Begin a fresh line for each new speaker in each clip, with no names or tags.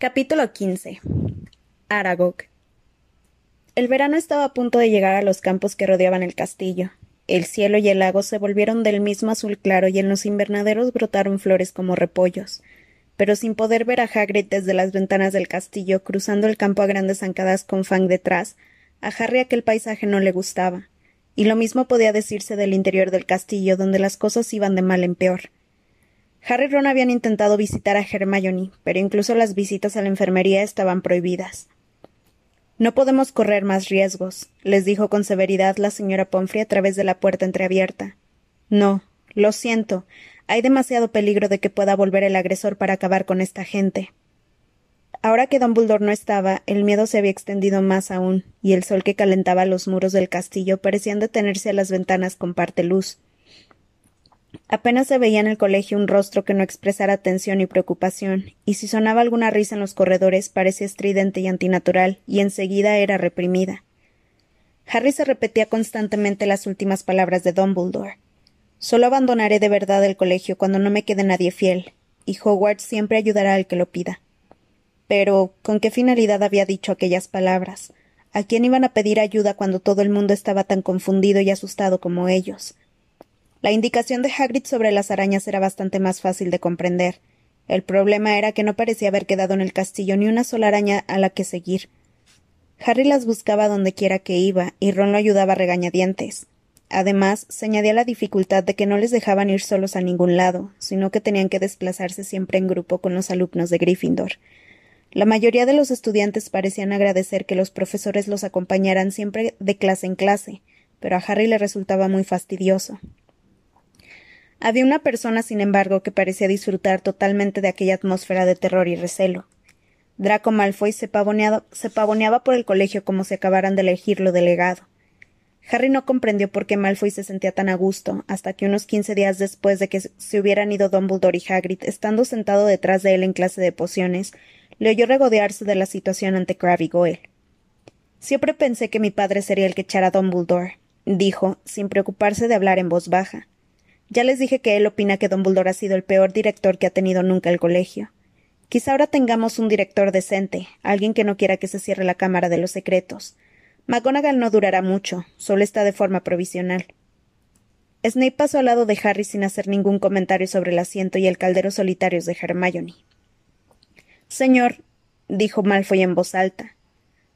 Capítulo 15 Aragog El verano estaba a punto de llegar a los campos que rodeaban el castillo. El cielo y el lago se volvieron del mismo azul claro y en los invernaderos brotaron flores como repollos. Pero sin poder ver a Hagrid desde las ventanas del castillo, cruzando el campo a grandes zancadas con Fang detrás, a Harry aquel paisaje no le gustaba. Y lo mismo podía decirse del interior del castillo, donde las cosas iban de mal en peor. Harry y Ron habían intentado visitar a Hermione, pero incluso las visitas a la enfermería estaban prohibidas. No podemos correr más riesgos, les dijo con severidad la señora Pomfrey a través de la puerta entreabierta. No, lo siento. Hay demasiado peligro de que pueda volver el agresor para acabar con esta gente. Ahora que Dumbledore no estaba, el miedo se había extendido más aún, y el sol que calentaba los muros del castillo parecían detenerse a las ventanas con parte luz. Apenas se veía en el colegio un rostro que no expresara tensión y preocupación, y si sonaba alguna risa en los corredores parecía estridente y antinatural, y enseguida era reprimida. Harry se repetía constantemente las últimas palabras de Dumbledore. Solo abandonaré de verdad el colegio cuando no me quede nadie fiel, y Hogwarts siempre ayudará al que lo pida. Pero, ¿con qué finalidad había dicho aquellas palabras? ¿A quién iban a pedir ayuda cuando todo el mundo estaba tan confundido y asustado como ellos? La indicación de Hagrid sobre las arañas era bastante más fácil de comprender. El problema era que no parecía haber quedado en el castillo ni una sola araña a la que seguir. Harry las buscaba donde quiera que iba, y Ron lo ayudaba a regañadientes. Además, se añadía la dificultad de que no les dejaban ir solos a ningún lado, sino que tenían que desplazarse siempre en grupo con los alumnos de Gryffindor. La mayoría de los estudiantes parecían agradecer que los profesores los acompañaran siempre de clase en clase, pero a Harry le resultaba muy fastidioso. Había una persona, sin embargo, que parecía disfrutar totalmente de aquella atmósfera de terror y recelo. Draco Malfoy se pavoneaba, por el colegio como si acabaran de elegirlo delegado. Harry no comprendió por qué Malfoy se sentía tan a gusto, hasta que unos quince días después de que se hubieran ido Dumbledore y Hagrid, estando sentado detrás de él en clase de pociones, le oyó regodearse de la situación ante Crabbe y Goyle. Siempre pensé que mi padre sería el que echara a Dumbledore, dijo, sin preocuparse de hablar en voz baja. Ya les dije que él opina que Dumbledore ha sido el peor director que ha tenido nunca el colegio. Quizá ahora tengamos un director decente, alguien que no quiera que se cierre la Cámara de los Secretos. McGonagall no durará mucho, solo está de forma provisional. Snape pasó al lado de Harry sin hacer ningún comentario sobre el asiento y el caldero solitarios de Hermione. Señor, dijo Malfoy en voz alta.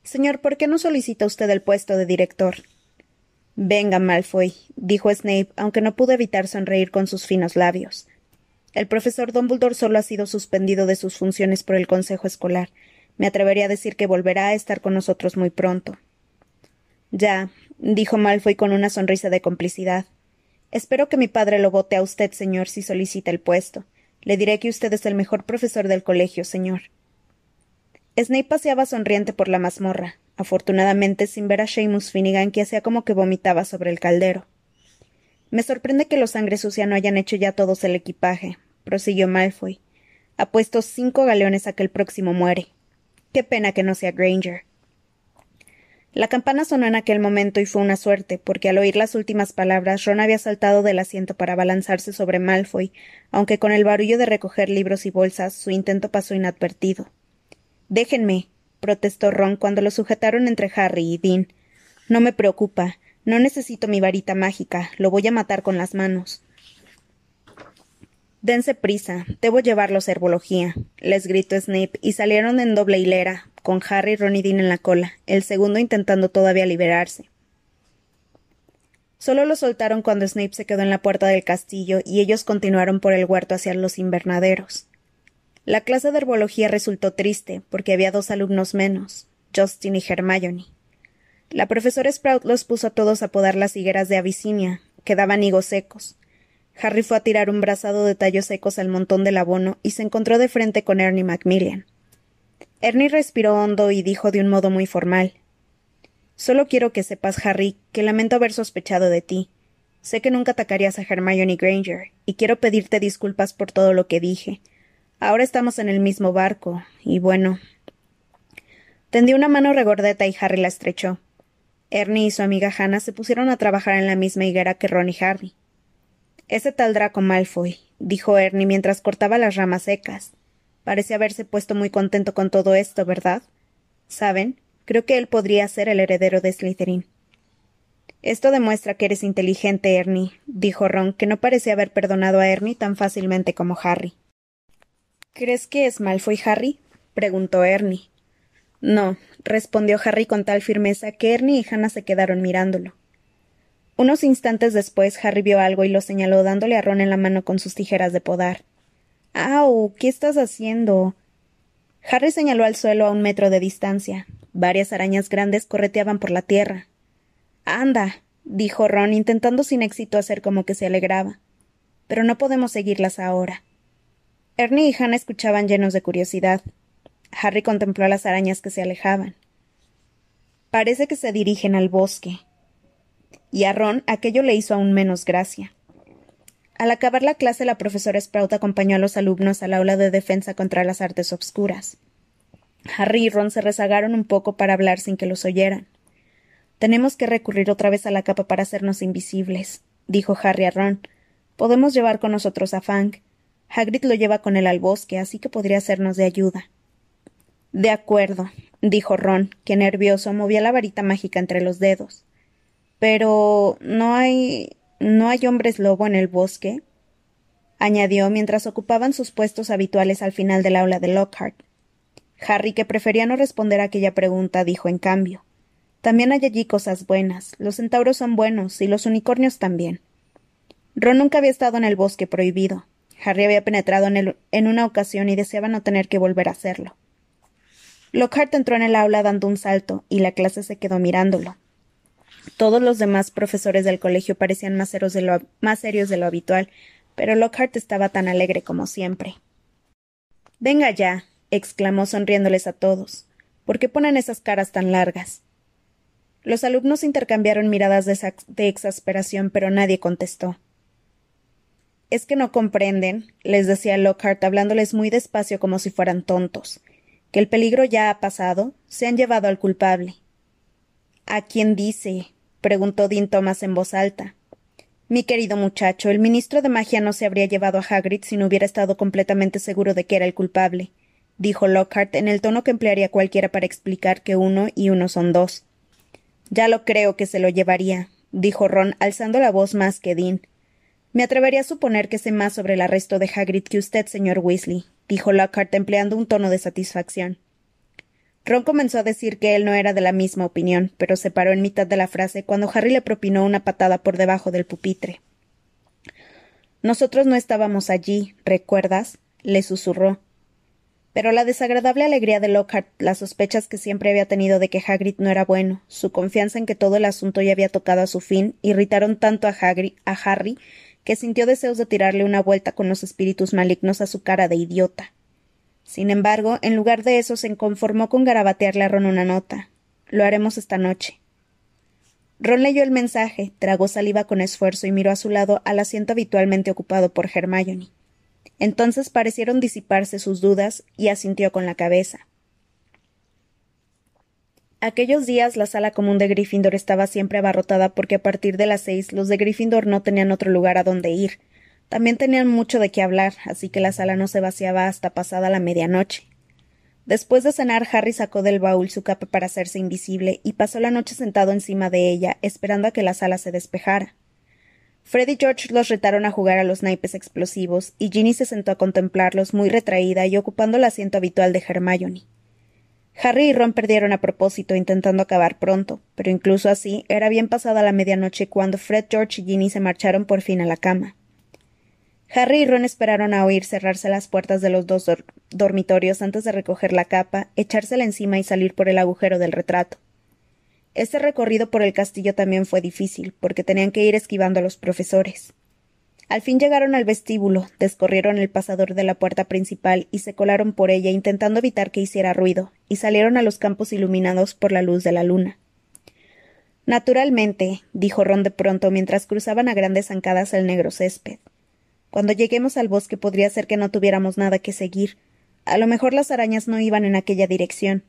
Señor, ¿por qué no solicita usted el puesto de director? Venga, Malfoy, dijo Snape, aunque no pudo evitar sonreír con sus finos labios. El profesor Dumbledore solo ha sido suspendido de sus funciones por el Consejo Escolar. Me atrevería a decir que volverá a estar con nosotros muy pronto. Ya, dijo Malfoy con una sonrisa de complicidad. Espero que mi padre lo vote a usted, señor, si solicita el puesto. Le diré que usted es el mejor profesor del colegio, señor. Snape paseaba sonriente por la mazmorra afortunadamente sin ver a Seamus Finnegan que hacía como que vomitaba sobre el caldero. Me sorprende que los sangre sucia no hayan hecho ya todos el equipaje, prosiguió Malfoy. Ha puesto cinco galeones a que el próximo muere. Qué pena que no sea Granger. La campana sonó en aquel momento y fue una suerte, porque al oír las últimas palabras Ron había saltado del asiento para abalanzarse sobre Malfoy, aunque con el barullo de recoger libros y bolsas su intento pasó inadvertido. Déjenme, protestó Ron cuando lo sujetaron entre Harry y Dean. No me preocupa. No necesito mi varita mágica. Lo voy a matar con las manos. Dense prisa. Debo llevarlos a herbología, les gritó Snape, y salieron en doble hilera, con Harry, Ron y Dean en la cola, el segundo intentando todavía liberarse. Solo lo soltaron cuando Snape se quedó en la puerta del castillo y ellos continuaron por el huerto hacia los invernaderos. La clase de herbología resultó triste, porque había dos alumnos menos, Justin y Hermione. La profesora Sprout los puso a todos a podar las higueras de Abisinia, que daban higos secos. Harry fue a tirar un brazado de tallos secos al montón del abono y se encontró de frente con Ernie Macmillan. Ernie respiró hondo y dijo de un modo muy formal Solo quiero que sepas, Harry, que lamento haber sospechado de ti. Sé que nunca atacarías a Hermione Granger, y quiero pedirte disculpas por todo lo que dije, Ahora estamos en el mismo barco, y bueno. Tendió una mano regordeta y Harry la estrechó. Ernie y su amiga Hannah se pusieron a trabajar en la misma higuera que Ron y Harry. Ese tal Draco Malfoy, dijo Ernie mientras cortaba las ramas secas. Parece haberse puesto muy contento con todo esto, ¿verdad? ¿Saben? Creo que él podría ser el heredero de Slytherin. Esto demuestra que eres inteligente, Ernie, dijo Ron, que no parecía haber perdonado a Ernie tan fácilmente como Harry. ¿Crees que es Malfoy Harry? preguntó Ernie. No, respondió Harry con tal firmeza que Ernie y Hannah se quedaron mirándolo. Unos instantes después Harry vio algo y lo señaló dándole a Ron en la mano con sus tijeras de podar. ¡Au! ¿Qué estás haciendo? Harry señaló al suelo a un metro de distancia. Varias arañas grandes correteaban por la tierra. Anda, dijo Ron, intentando sin éxito hacer como que se alegraba. Pero no podemos seguirlas ahora. Ernie y Hannah escuchaban llenos de curiosidad. Harry contempló a las arañas que se alejaban. Parece que se dirigen al bosque. Y a Ron aquello le hizo aún menos gracia. Al acabar la clase, la profesora Sprout acompañó a los alumnos al aula de defensa contra las artes obscuras. Harry y Ron se rezagaron un poco para hablar sin que los oyeran. Tenemos que recurrir otra vez a la capa para hacernos invisibles, dijo Harry a Ron. Podemos llevar con nosotros a Fang. Hagrid lo lleva con él al bosque, así que podría sernos de ayuda. De acuerdo, dijo Ron, que nervioso movía la varita mágica entre los dedos. Pero no hay. ¿No hay hombres lobo en el bosque? añadió mientras ocupaban sus puestos habituales al final del aula de Lockhart. Harry, que prefería no responder a aquella pregunta, dijo en cambio También hay allí cosas buenas. Los centauros son buenos, y los unicornios también. Ron nunca había estado en el bosque prohibido. Harry había penetrado en, en una ocasión y deseaba no tener que volver a hacerlo. Lockhart entró en el aula dando un salto, y la clase se quedó mirándolo. Todos los demás profesores del colegio parecían más serios de lo, habitual, pero Lockhart estaba tan alegre como siempre. Venga ya, exclamó sonriéndoles a todos. ¿Por qué ponen esas caras tan largas? Los alumnos intercambiaron miradas de, exasperación, pero nadie contestó. Es que no comprenden, les decía Lockhart, hablándoles muy despacio como si fueran tontos, que el peligro ya ha pasado, se han llevado al culpable. ¿A quién dice? preguntó Dean Thomas en voz alta. Mi querido muchacho, el ministro de magia no se habría llevado a Hagrid si no hubiera estado completamente seguro de que era el culpable, dijo Lockhart en el tono que emplearía cualquiera para explicar que uno y uno son dos. Ya lo creo que se lo llevaría, dijo Ron, alzando la voz más que Dean. Me atrevería a suponer que sé más sobre el arresto de Hagrid que usted, señor Weasley, dijo Lockhart empleando un tono de satisfacción. Ron comenzó a decir que él no era de la misma opinión, pero se paró en mitad de la frase cuando Harry le propinó una patada por debajo del pupitre. Nosotros no estábamos allí, ¿recuerdas? le susurró. Pero la desagradable alegría de Lockhart, las sospechas que siempre había tenido de que Hagrid no era bueno, su confianza en que todo el asunto ya había tocado a su fin, irritaron tanto a, Hagrid, a Harry que sintió deseos de tirarle una vuelta con los espíritus malignos a su cara de idiota. Sin embargo, en lugar de eso se conformó con garabatearle a Ron una nota. Lo haremos esta noche. Ron leyó el mensaje, tragó saliva con esfuerzo y miró a su lado al asiento habitualmente ocupado por Hermione. Entonces parecieron disiparse sus dudas y asintió con la cabeza. Aquellos días la sala común de Gryffindor estaba siempre abarrotada porque a partir de las seis los de Gryffindor no tenían otro lugar a donde ir, también tenían mucho de qué hablar, así que la sala no se vaciaba hasta pasada la medianoche. Después de cenar, Harry sacó del baúl su capa para hacerse invisible y pasó la noche sentado encima de ella, esperando a que la sala se despejara. Fred y George los retaron a jugar a los naipes explosivos, y Ginny se sentó a contemplarlos muy retraída y ocupando el asiento habitual de Hermione. Harry y Ron perdieron a propósito intentando acabar pronto, pero incluso así era bien pasada la medianoche cuando Fred, George y Ginny se marcharon por fin a la cama. Harry y Ron esperaron a oír cerrarse las puertas de los dos dormitorios antes de recoger la capa, echársela encima y salir por el agujero del retrato. Este recorrido por el castillo también fue difícil, porque tenían que ir esquivando a los profesores. Al fin llegaron al vestíbulo, descorrieron el pasador de la puerta principal y se colaron por ella intentando evitar que hiciera ruido, y salieron a los campos iluminados por la luz de la luna. Naturalmente, dijo Ron de pronto mientras cruzaban a grandes zancadas el negro césped. Cuando lleguemos al bosque podría ser que no tuviéramos nada que seguir. A lo mejor las arañas no iban en aquella dirección.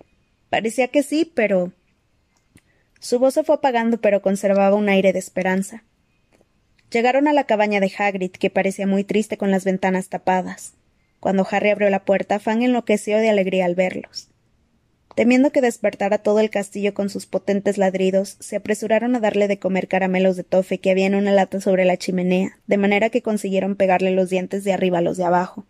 Parecía que sí, pero. Su voz se fue apagando, pero conservaba un aire de esperanza. Llegaron a la cabaña de Hagrid, que parecía muy triste con las ventanas tapadas. Cuando Harry abrió la puerta, Fang enloqueció de alegría al verlos. Temiendo que despertara todo el castillo con sus potentes ladridos, se apresuraron a darle de comer caramelos de tofe que había en una lata sobre la chimenea, de manera que consiguieron pegarle los dientes de arriba a los de abajo.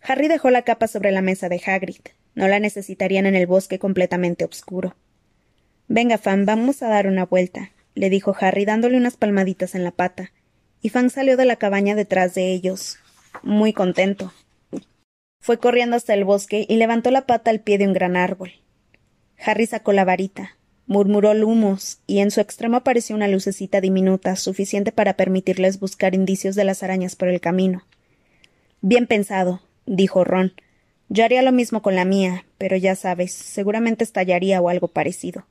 Harry dejó la capa sobre la mesa de Hagrid. No la necesitarían en el bosque completamente oscuro. Venga, Fan, vamos a dar una vuelta, le dijo Harry dándole unas palmaditas en la pata, y Fan salió de la cabaña detrás de ellos, muy contento. Fue corriendo hasta el bosque y levantó la pata al pie de un gran árbol. Harry sacó la varita, murmuró lumos, y en su extremo apareció una lucecita diminuta, suficiente para permitirles buscar indicios de las arañas por el camino. Bien pensado, dijo Ron. Yo haría lo mismo con la mía, pero ya sabes, seguramente estallaría o algo parecido.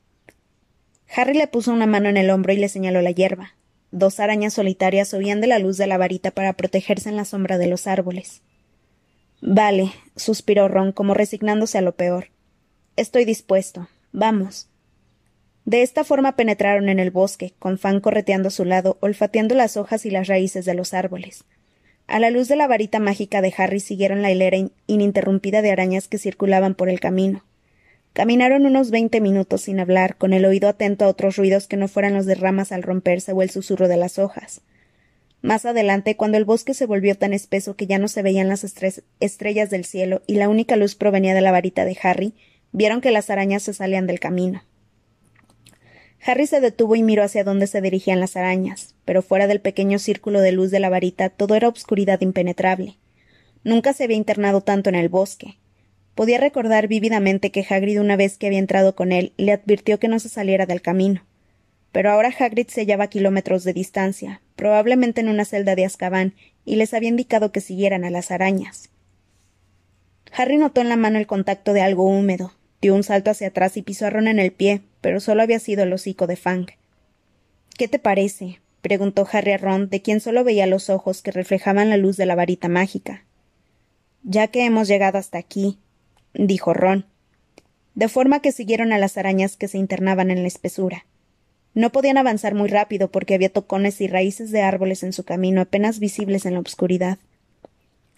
Harry le puso una mano en el hombro y le señaló la hierba. Dos arañas solitarias oían de la luz de la varita para protegerse en la sombra de los árboles. Vale, suspiró Ron, como resignándose a lo peor. Estoy dispuesto. Vamos. De esta forma penetraron en el bosque, con Fan correteando a su lado, olfateando las hojas y las raíces de los árboles. A la luz de la varita mágica de Harry siguieron la hilera ininterrumpida de arañas que circulaban por el camino. Caminaron unos veinte minutos sin hablar, con el oído atento a otros ruidos que no fueran los de ramas al romperse o el susurro de las hojas. Más adelante, cuando el bosque se volvió tan espeso que ya no se veían las estrellas del cielo y la única luz provenía de la varita de Harry, vieron que las arañas se salían del camino. Harry se detuvo y miró hacia dónde se dirigían las arañas, pero fuera del pequeño círculo de luz de la varita todo era obscuridad impenetrable. Nunca se había internado tanto en el bosque. Podía recordar vívidamente que Hagrid una vez que había entrado con él le advirtió que no se saliera del camino. Pero ahora Hagrid se hallaba a kilómetros de distancia, probablemente en una celda de Azkaban, y les había indicado que siguieran a las arañas. Harry notó en la mano el contacto de algo húmedo, dio un salto hacia atrás y pisó a Ron en el pie, pero solo había sido el hocico de Fang. ¿Qué te parece? preguntó Harry a Ron, de quien solo veía los ojos que reflejaban la luz de la varita mágica. Ya que hemos llegado hasta aquí, dijo Ron, de forma que siguieron a las arañas que se internaban en la espesura. No podían avanzar muy rápido porque había tocones y raíces de árboles en su camino apenas visibles en la oscuridad.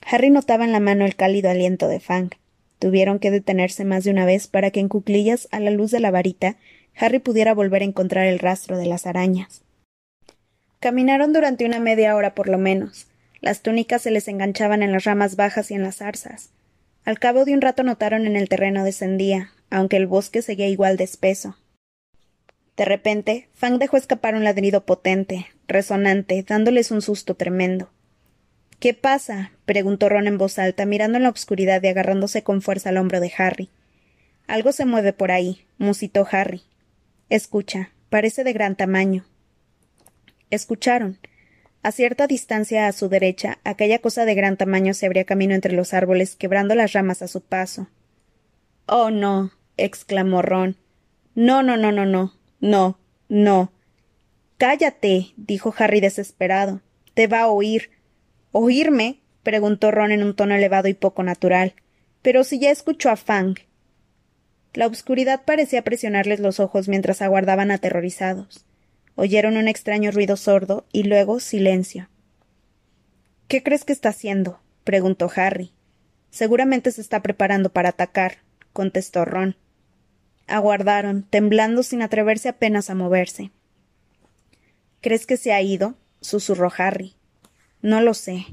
Harry notaba en la mano el cálido aliento de Fang. Tuvieron que detenerse más de una vez para que en cuclillas, a la luz de la varita, Harry pudiera volver a encontrar el rastro de las arañas. Caminaron durante una media hora por lo menos. Las túnicas se les enganchaban en las ramas bajas y en las zarzas. Al cabo de un rato notaron en el terreno descendía, aunque el bosque seguía igual de espeso. De repente, Fang dejó escapar un ladrido potente, resonante, dándoles un susto tremendo. ¿Qué pasa? preguntó Ron en voz alta, mirando en la oscuridad y agarrándose con fuerza al hombro de Harry. Algo se mueve por ahí, musitó Harry. Escucha, parece de gran tamaño. Escucharon. A cierta distancia a su derecha, aquella cosa de gran tamaño se abría camino entre los árboles, quebrando las ramas a su paso. Oh, no. exclamó Ron. No, no, no, no, no. No, no. Cállate, dijo Harry desesperado. Te va a oír. ¿Oírme? preguntó Ron en un tono elevado y poco natural. Pero si ya escuchó a Fang. La oscuridad parecía presionarles los ojos mientras aguardaban aterrorizados. Oyeron un extraño ruido sordo y luego silencio. ¿Qué crees que está haciendo? preguntó Harry. Seguramente se está preparando para atacar, contestó Ron. Aguardaron, temblando sin atreverse apenas a moverse. ¿Crees que se ha ido? susurró Harry. No lo sé.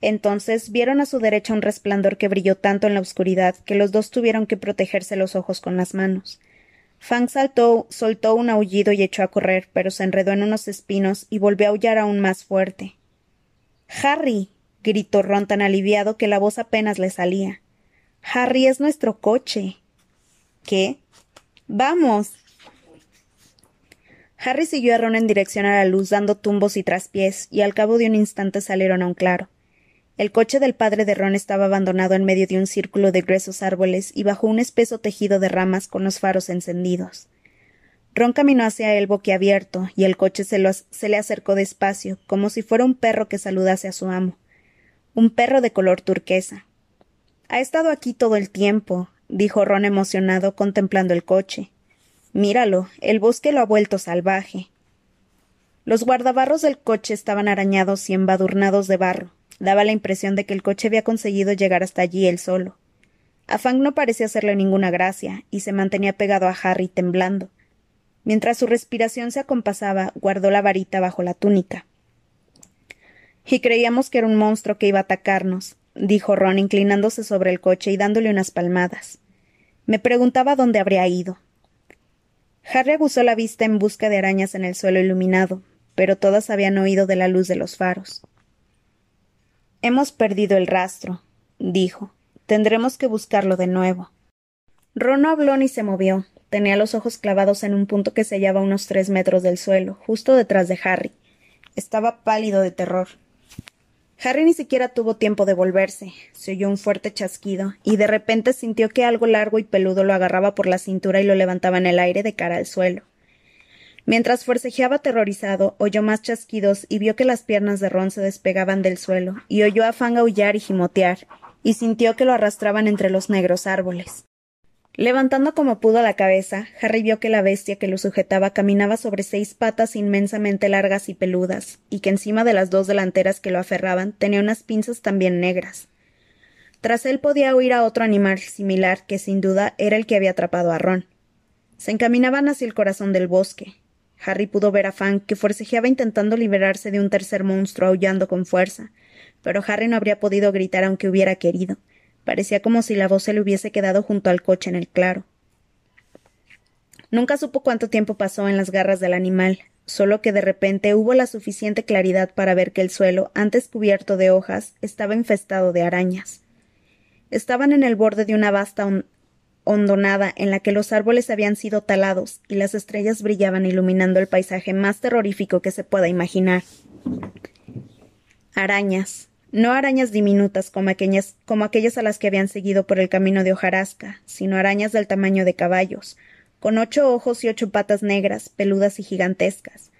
Entonces vieron a su derecha un resplandor que brilló tanto en la oscuridad que los dos tuvieron que protegerse los ojos con las manos. Fang saltó, soltó un aullido y echó a correr, pero se enredó en unos espinos y volvió a aullar aún más fuerte. Harry. gritó Ron tan aliviado que la voz apenas le salía. Harry es nuestro coche. ¿Qué? Vamos. Harry siguió a Ron en dirección a la luz, dando tumbos y traspiés, y al cabo de un instante salieron a un claro. El coche del padre de Ron estaba abandonado en medio de un círculo de gruesos árboles y bajo un espeso tejido de ramas con los faros encendidos. Ron caminó hacia él boquiabierto, y el coche se, se le acercó despacio, como si fuera un perro que saludase a su amo. Un perro de color turquesa. Ha estado aquí todo el tiempo, dijo Ron emocionado contemplando el coche. Míralo, el bosque lo ha vuelto salvaje. Los guardabarros del coche estaban arañados y embadurnados de barro. Daba la impresión de que el coche había conseguido llegar hasta allí él solo. A Fang no parecía hacerle ninguna gracia, y se mantenía pegado a Harry temblando. Mientras su respiración se acompasaba, guardó la varita bajo la túnica. Y creíamos que era un monstruo que iba a atacarnos, dijo Ron inclinándose sobre el coche y dándole unas palmadas. Me preguntaba dónde habría ido. Harry aguzó la vista en busca de arañas en el suelo iluminado, pero todas habían oído de la luz de los faros. Hemos perdido el rastro, dijo. Tendremos que buscarlo de nuevo. Ron no habló ni se movió. Tenía los ojos clavados en un punto que se hallaba a unos tres metros del suelo, justo detrás de Harry. Estaba pálido de terror. Harry ni siquiera tuvo tiempo de volverse. Se oyó un fuerte chasquido, y de repente sintió que algo largo y peludo lo agarraba por la cintura y lo levantaba en el aire de cara al suelo. Mientras forcejeaba aterrorizado, oyó más chasquidos y vio que las piernas de Ron se despegaban del suelo, y oyó a Fang aullar y gimotear, y sintió que lo arrastraban entre los negros árboles. Levantando como pudo la cabeza, Harry vio que la bestia que lo sujetaba caminaba sobre seis patas inmensamente largas y peludas, y que encima de las dos delanteras que lo aferraban tenía unas pinzas también negras. Tras él podía oír a otro animal similar, que sin duda era el que había atrapado a Ron. Se encaminaban hacia el corazón del bosque. Harry pudo ver a Fang, que forcejeaba intentando liberarse de un tercer monstruo aullando con fuerza, pero Harry no habría podido gritar aunque hubiera querido. Parecía como si la voz se le hubiese quedado junto al coche en el claro. Nunca supo cuánto tiempo pasó en las garras del animal, solo que de repente hubo la suficiente claridad para ver que el suelo, antes cubierto de hojas, estaba infestado de arañas. Estaban en el borde de una vasta hondonada en la que los árboles habían sido talados y las estrellas brillaban iluminando el paisaje más terrorífico que se pueda imaginar. Arañas, no arañas diminutas como aquellas, como aquellas a las que habían seguido por el camino de hojarasca, sino arañas del tamaño de caballos, con ocho ojos y ocho patas negras, peludas y gigantescas.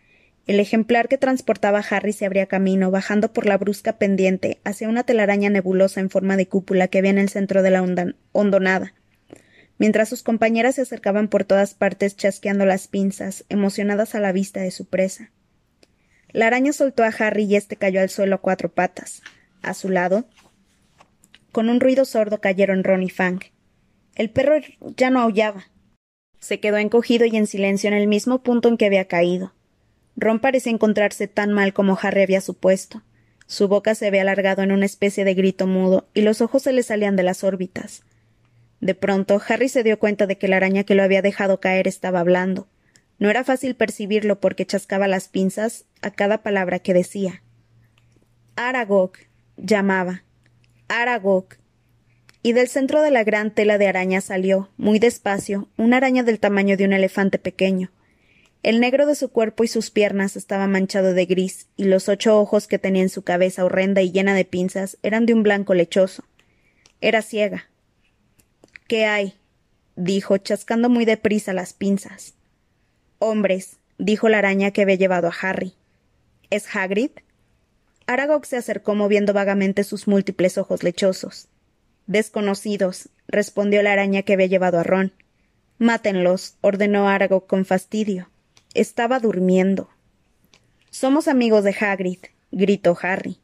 El ejemplar que transportaba Harry se abría camino, bajando por la brusca pendiente hacia una telaraña nebulosa en forma de cúpula que había en el centro de la hondonada, mientras sus compañeras se acercaban por todas partes chasqueando las pinzas, emocionadas a la vista de su presa. La araña soltó a Harry y éste cayó al suelo a cuatro patas. A su lado, con un ruido sordo cayeron Ron y Fang. El perro ya no aullaba. Se quedó encogido y en silencio en el mismo punto en que había caído. Ron parecía encontrarse tan mal como Harry había supuesto. Su boca se había alargado en una especie de grito mudo y los ojos se le salían de las órbitas. De pronto, Harry se dio cuenta de que la araña que lo había dejado caer estaba hablando. No era fácil percibirlo porque chascaba las pinzas a cada palabra que decía. Aragog, llamaba Aragog. Y del centro de la gran tela de araña salió, muy despacio, una araña del tamaño de un elefante pequeño. El negro de su cuerpo y sus piernas estaba manchado de gris, y los ocho ojos que tenía en su cabeza horrenda y llena de pinzas eran de un blanco lechoso. Era ciega. ¿Qué hay? dijo, chascando muy deprisa las pinzas. Hombres, dijo la araña que había llevado a Harry. ¿Es Hagrid? Aragog se acercó moviendo vagamente sus múltiples ojos lechosos. Desconocidos, respondió la araña que había llevado a Ron. Mátenlos, ordenó Aragog con fastidio. Estaba durmiendo. Somos amigos de Hagrid, gritó Harry.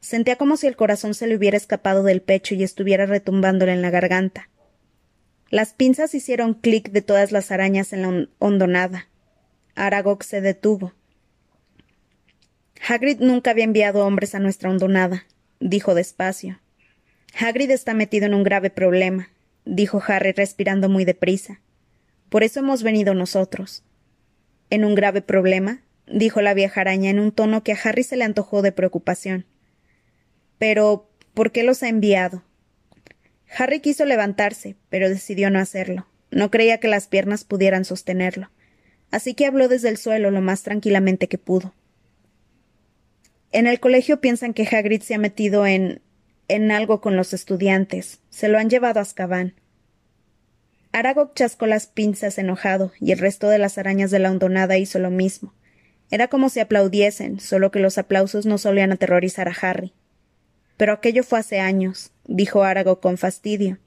Sentía como si el corazón se le hubiera escapado del pecho y estuviera retumbándole en la garganta. Las pinzas hicieron clic de todas las arañas en la hondonada. Aragog se detuvo. Hagrid nunca había enviado hombres a nuestra hondonada, dijo despacio. Hagrid está metido en un grave problema, dijo Harry respirando muy deprisa. Por eso hemos venido nosotros. ¿En un grave problema? dijo la vieja araña en un tono que a Harry se le antojó de preocupación. Pero, ¿por qué los ha enviado? Harry quiso levantarse, pero decidió no hacerlo. No creía que las piernas pudieran sostenerlo. Así que habló desde el suelo lo más tranquilamente que pudo. En el colegio piensan que Hagrid se ha metido en. en algo con los estudiantes. Se lo han llevado a Azkaban. Aragog chascó las pinzas enojado, y el resto de las arañas de la hondonada hizo lo mismo. Era como si aplaudiesen, solo que los aplausos no solían aterrorizar a Harry. Pero aquello fue hace años, dijo Aragog con fastidio.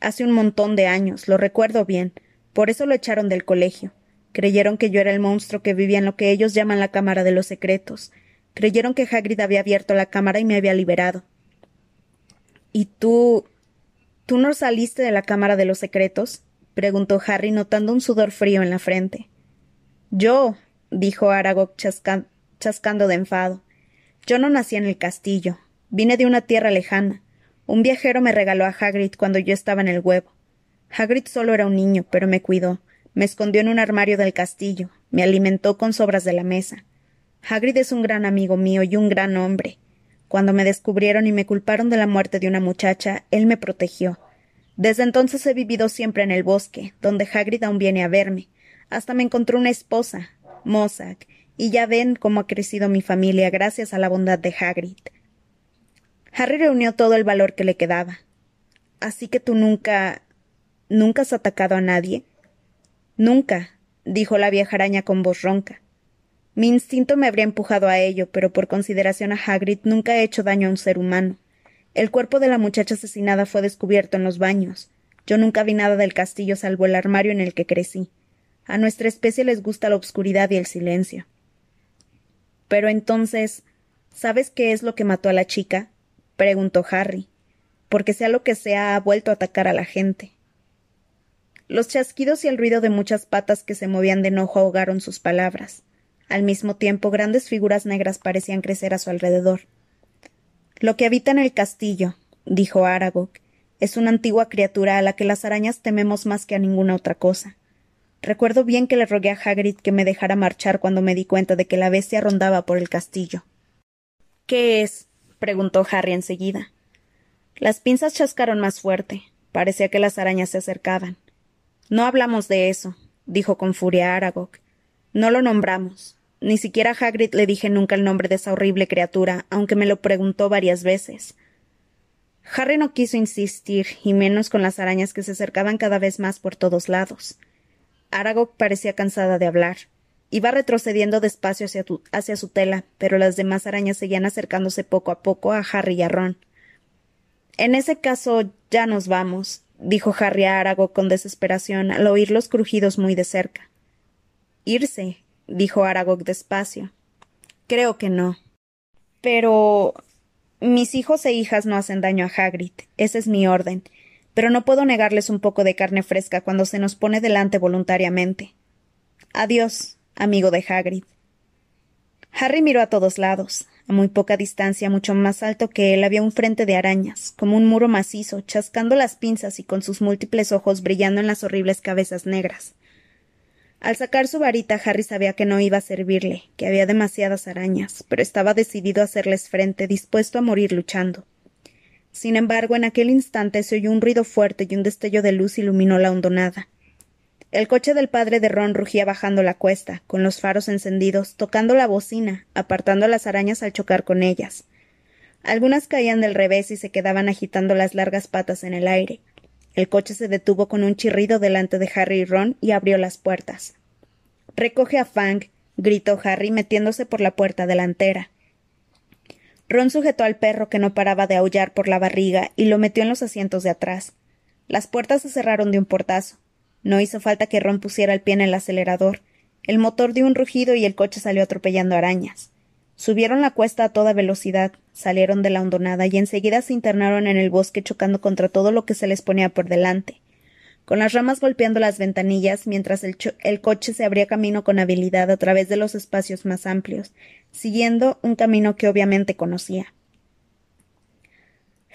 Hace un montón de años, lo recuerdo bien. Por eso lo echaron del colegio. Creyeron que yo era el monstruo que vivía en lo que ellos llaman la Cámara de los Secretos, Creyeron que Hagrid había abierto la cámara y me había liberado. ¿Y tú. ¿Tú no saliste de la cámara de los secretos? preguntó Harry notando un sudor frío en la frente. Yo, dijo Aragog chascando de enfado. Yo no nací en el castillo. Vine de una tierra lejana. Un viajero me regaló a Hagrid cuando yo estaba en el huevo. Hagrid solo era un niño, pero me cuidó. Me escondió en un armario del castillo. Me alimentó con sobras de la mesa. Hagrid es un gran amigo mío y un gran hombre. Cuando me descubrieron y me culparon de la muerte de una muchacha, él me protegió. Desde entonces he vivido siempre en el bosque, donde Hagrid aún viene a verme. Hasta me encontró una esposa, Mossack, y ya ven cómo ha crecido mi familia gracias a la bondad de Hagrid. Harry reunió todo el valor que le quedaba. Así que tú nunca. nunca has atacado a nadie. Nunca, dijo la vieja araña con voz ronca. Mi instinto me habría empujado a ello, pero por consideración a Hagrid nunca he hecho daño a un ser humano. El cuerpo de la muchacha asesinada fue descubierto en los baños. Yo nunca vi nada del castillo salvo el armario en el que crecí. A nuestra especie les gusta la obscuridad y el silencio. Pero entonces, ¿sabes qué es lo que mató a la chica? Preguntó Harry. Porque sea lo que sea, ha vuelto a atacar a la gente. Los chasquidos y el ruido de muchas patas que se movían de enojo ahogaron sus palabras. Al mismo tiempo, grandes figuras negras parecían crecer a su alrededor. Lo que habita en el castillo, dijo Aragog, es una antigua criatura a la que las arañas tememos más que a ninguna otra cosa. Recuerdo bien que le rogué a Hagrid que me dejara marchar cuando me di cuenta de que la bestia rondaba por el castillo. ¿Qué es? Preguntó Harry enseguida. Las pinzas chascaron más fuerte. Parecía que las arañas se acercaban. No hablamos de eso, dijo con furia Aragog. No lo nombramos. Ni siquiera a Hagrid le dije nunca el nombre de esa horrible criatura, aunque me lo preguntó varias veces. Harry no quiso insistir, y menos con las arañas que se acercaban cada vez más por todos lados. Aragog parecía cansada de hablar. Iba retrocediendo despacio hacia, hacia, su tela, pero las demás arañas seguían acercándose poco a poco a Harry y a Ron. En ese caso ya nos vamos, dijo Harry a Aragog con desesperación al oír los crujidos muy de cerca. Irse, dijo Aragog despacio. Creo que no. Pero. Mis hijos e hijas no hacen daño a Hagrid. Esa es mi orden. Pero no puedo negarles un poco de carne fresca cuando se nos pone delante voluntariamente. Adiós, amigo de Hagrid. Harry miró a todos lados. A muy poca distancia, mucho más alto que él, había un frente de arañas, como un muro macizo, chascando las pinzas y con sus múltiples ojos brillando en las horribles cabezas negras. Al sacar su varita, Harry sabía que no iba a servirle, que había demasiadas arañas, pero estaba decidido a hacerles frente, dispuesto a morir luchando. Sin embargo, en aquel instante se oyó un ruido fuerte y un destello de luz iluminó la hondonada. El coche del padre de Ron rugía bajando la cuesta, con los faros encendidos, tocando la bocina, apartando las arañas al chocar con ellas. Algunas caían del revés y se quedaban agitando las largas patas en el aire. El coche se detuvo con un chirrido delante de Harry y Ron y abrió las puertas. Recoge a Fang, gritó Harry metiéndose por la puerta delantera. Ron sujetó al perro que no paraba de aullar por la barriga y lo metió en los asientos de atrás. Las puertas se cerraron de un portazo. No hizo falta que Ron pusiera el pie en el acelerador. El motor dio un rugido y el coche salió atropellando arañas. Subieron la cuesta a toda velocidad, salieron de la hondonada y enseguida se internaron en el bosque chocando contra todo lo que se les ponía por delante. Con las ramas golpeando las ventanillas, mientras el, el coche se abría camino con habilidad a través de los espacios más amplios, siguiendo un camino que obviamente conocía.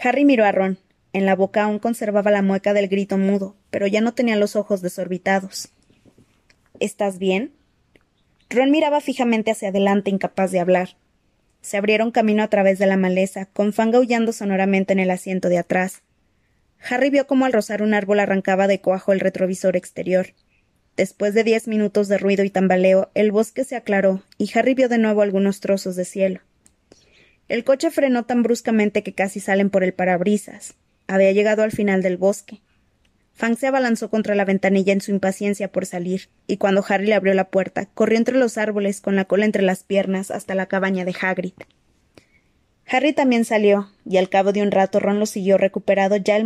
Harry miró a Ron. En la boca aún conservaba la mueca del grito mudo, pero ya no tenía los ojos desorbitados. ¿Estás bien? Ron miraba fijamente hacia adelante, incapaz de hablar. Se abrieron camino a través de la maleza, con Fang aullando sonoramente en el asiento de atrás. Harry vio cómo al rozar un árbol arrancaba de cuajo el retrovisor exterior. Después de diez minutos de ruido y tambaleo, el bosque se aclaró y Harry vio de nuevo algunos trozos de cielo. El coche frenó tan bruscamente que casi salen por el parabrisas. Había llegado al final del bosque. Fang se abalanzó contra la ventanilla en su impaciencia por salir, y cuando Harry le abrió la puerta, corrió entre los árboles con la cola entre las piernas hasta la cabaña de Hagrid. Harry también salió, y al cabo de un rato Ron lo siguió recuperado ya el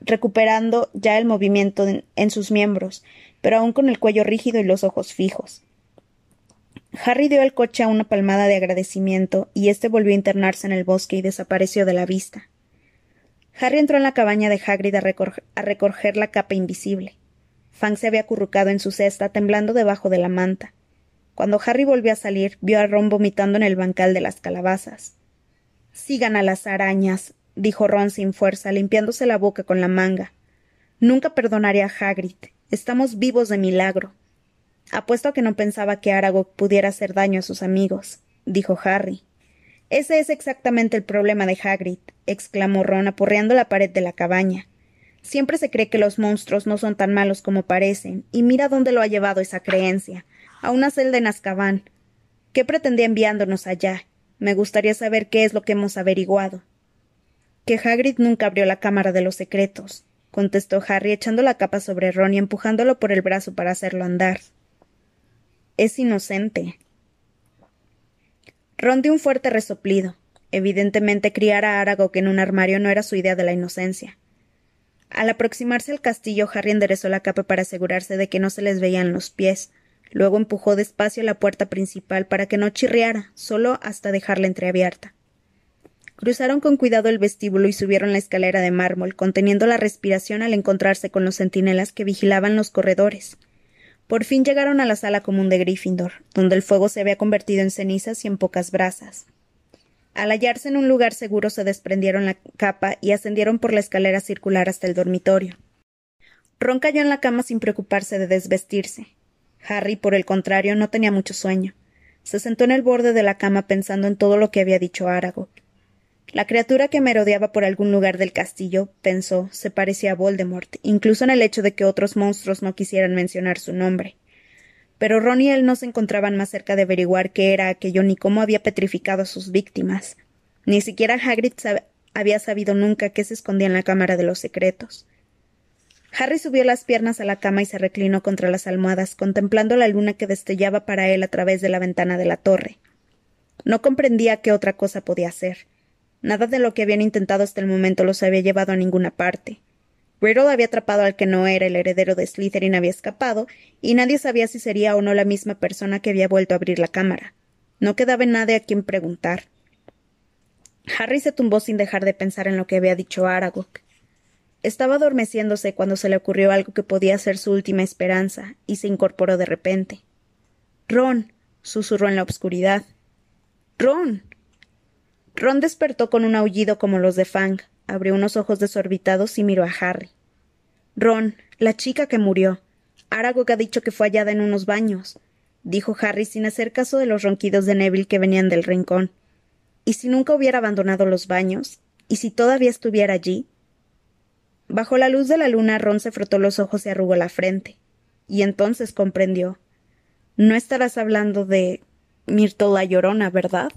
recuperando ya el movimiento en, sus miembros, pero aún con el cuello rígido y los ojos fijos. Harry dio al coche una palmada de agradecimiento y éste volvió a internarse en el bosque y desapareció de la vista. Harry entró en la cabaña de Hagrid a, recoger la capa invisible. Fang se había acurrucado en su cesta, temblando debajo de la manta. Cuando Harry volvió a salir, vio a Ron vomitando en el bancal de las calabazas. Sigan a las arañas, dijo Ron sin fuerza, limpiándose la boca con la manga. Nunca perdonaré a Hagrid. Estamos vivos de milagro. Apuesto a que no pensaba que Aragog pudiera hacer daño a sus amigos, dijo Harry. Ese es exactamente el problema de Hagrid, exclamó Ron apurreando la pared de la cabaña. Siempre se cree que los monstruos no son tan malos como parecen, y mira dónde lo ha llevado esa creencia, a una celda en Azkaban. ¿Qué pretendía enviándonos allá? Me gustaría saber qué es lo que hemos averiguado. Que Hagrid nunca abrió la cámara de los secretos, contestó Harry echando la capa sobre Ron y empujándolo por el brazo para hacerlo andar. Es inocente. Un fuerte resoplido. Evidentemente criar a Aragog en un armario no era su idea de la inocencia. Al aproximarse al castillo, Harry enderezó la capa para asegurarse de que no se les veían los pies. Luego empujó despacio la puerta principal para que no chirriara, solo hasta dejarla entreabierta. Cruzaron con cuidado el vestíbulo y subieron la escalera de mármol, conteniendo la respiración al encontrarse con los centinelas que vigilaban los corredores. Por fin llegaron a la sala común de Gryffindor, donde el fuego se había convertido en cenizas y en pocas brasas. Al hallarse en un lugar seguro se desprendieron la capa y ascendieron por la escalera circular hasta el dormitorio. Ron cayó en la cama sin preocuparse de desvestirse. Harry, por el contrario, no tenía mucho sueño. Se sentó en el borde de la cama pensando en todo lo que había dicho Aragog. La criatura que merodeaba por algún lugar del castillo, pensó, se parecía a Voldemort, incluso en el hecho de que otros monstruos no quisieran mencionar su nombre. Pero Ron y él no se encontraban más cerca de averiguar qué era aquello ni cómo había petrificado a sus víctimas. Ni siquiera Hagrid había sabido nunca qué se escondía en la cámara de los secretos. Harry subió las piernas a la cama y se reclinó contra las almohadas, contemplando la luna que destellaba para él a través de la ventana de la torre. No comprendía qué otra cosa podía hacer. Nada de lo que habían intentado hasta el momento los había llevado a ninguna parte. Riddle había atrapado al que no era el heredero de Slytherin había escapado, y nadie sabía si sería o no la misma persona que había vuelto a abrir la cámara. No quedaba nadie a quien preguntar. Harry se tumbó sin dejar de pensar en lo que había dicho Aragog. Estaba adormeciéndose cuando se le ocurrió algo que podía ser su última esperanza, y se incorporó de repente. Ron. susurró en la oscuridad. Ron. Ron despertó con un aullido como los de Fang, abrió unos ojos desorbitados y miró a Harry. Ron, la chica que murió. Aragog ha dicho que fue hallada en unos baños, dijo Harry sin hacer caso de los ronquidos de Neville que venían del rincón. ¿Y si nunca hubiera abandonado los baños? ¿Y si todavía estuviera allí? Bajo la luz de la luna, Ron se frotó los ojos y arrugó la frente. Y entonces comprendió. No estarás hablando de Myrtle la llorona, ¿verdad?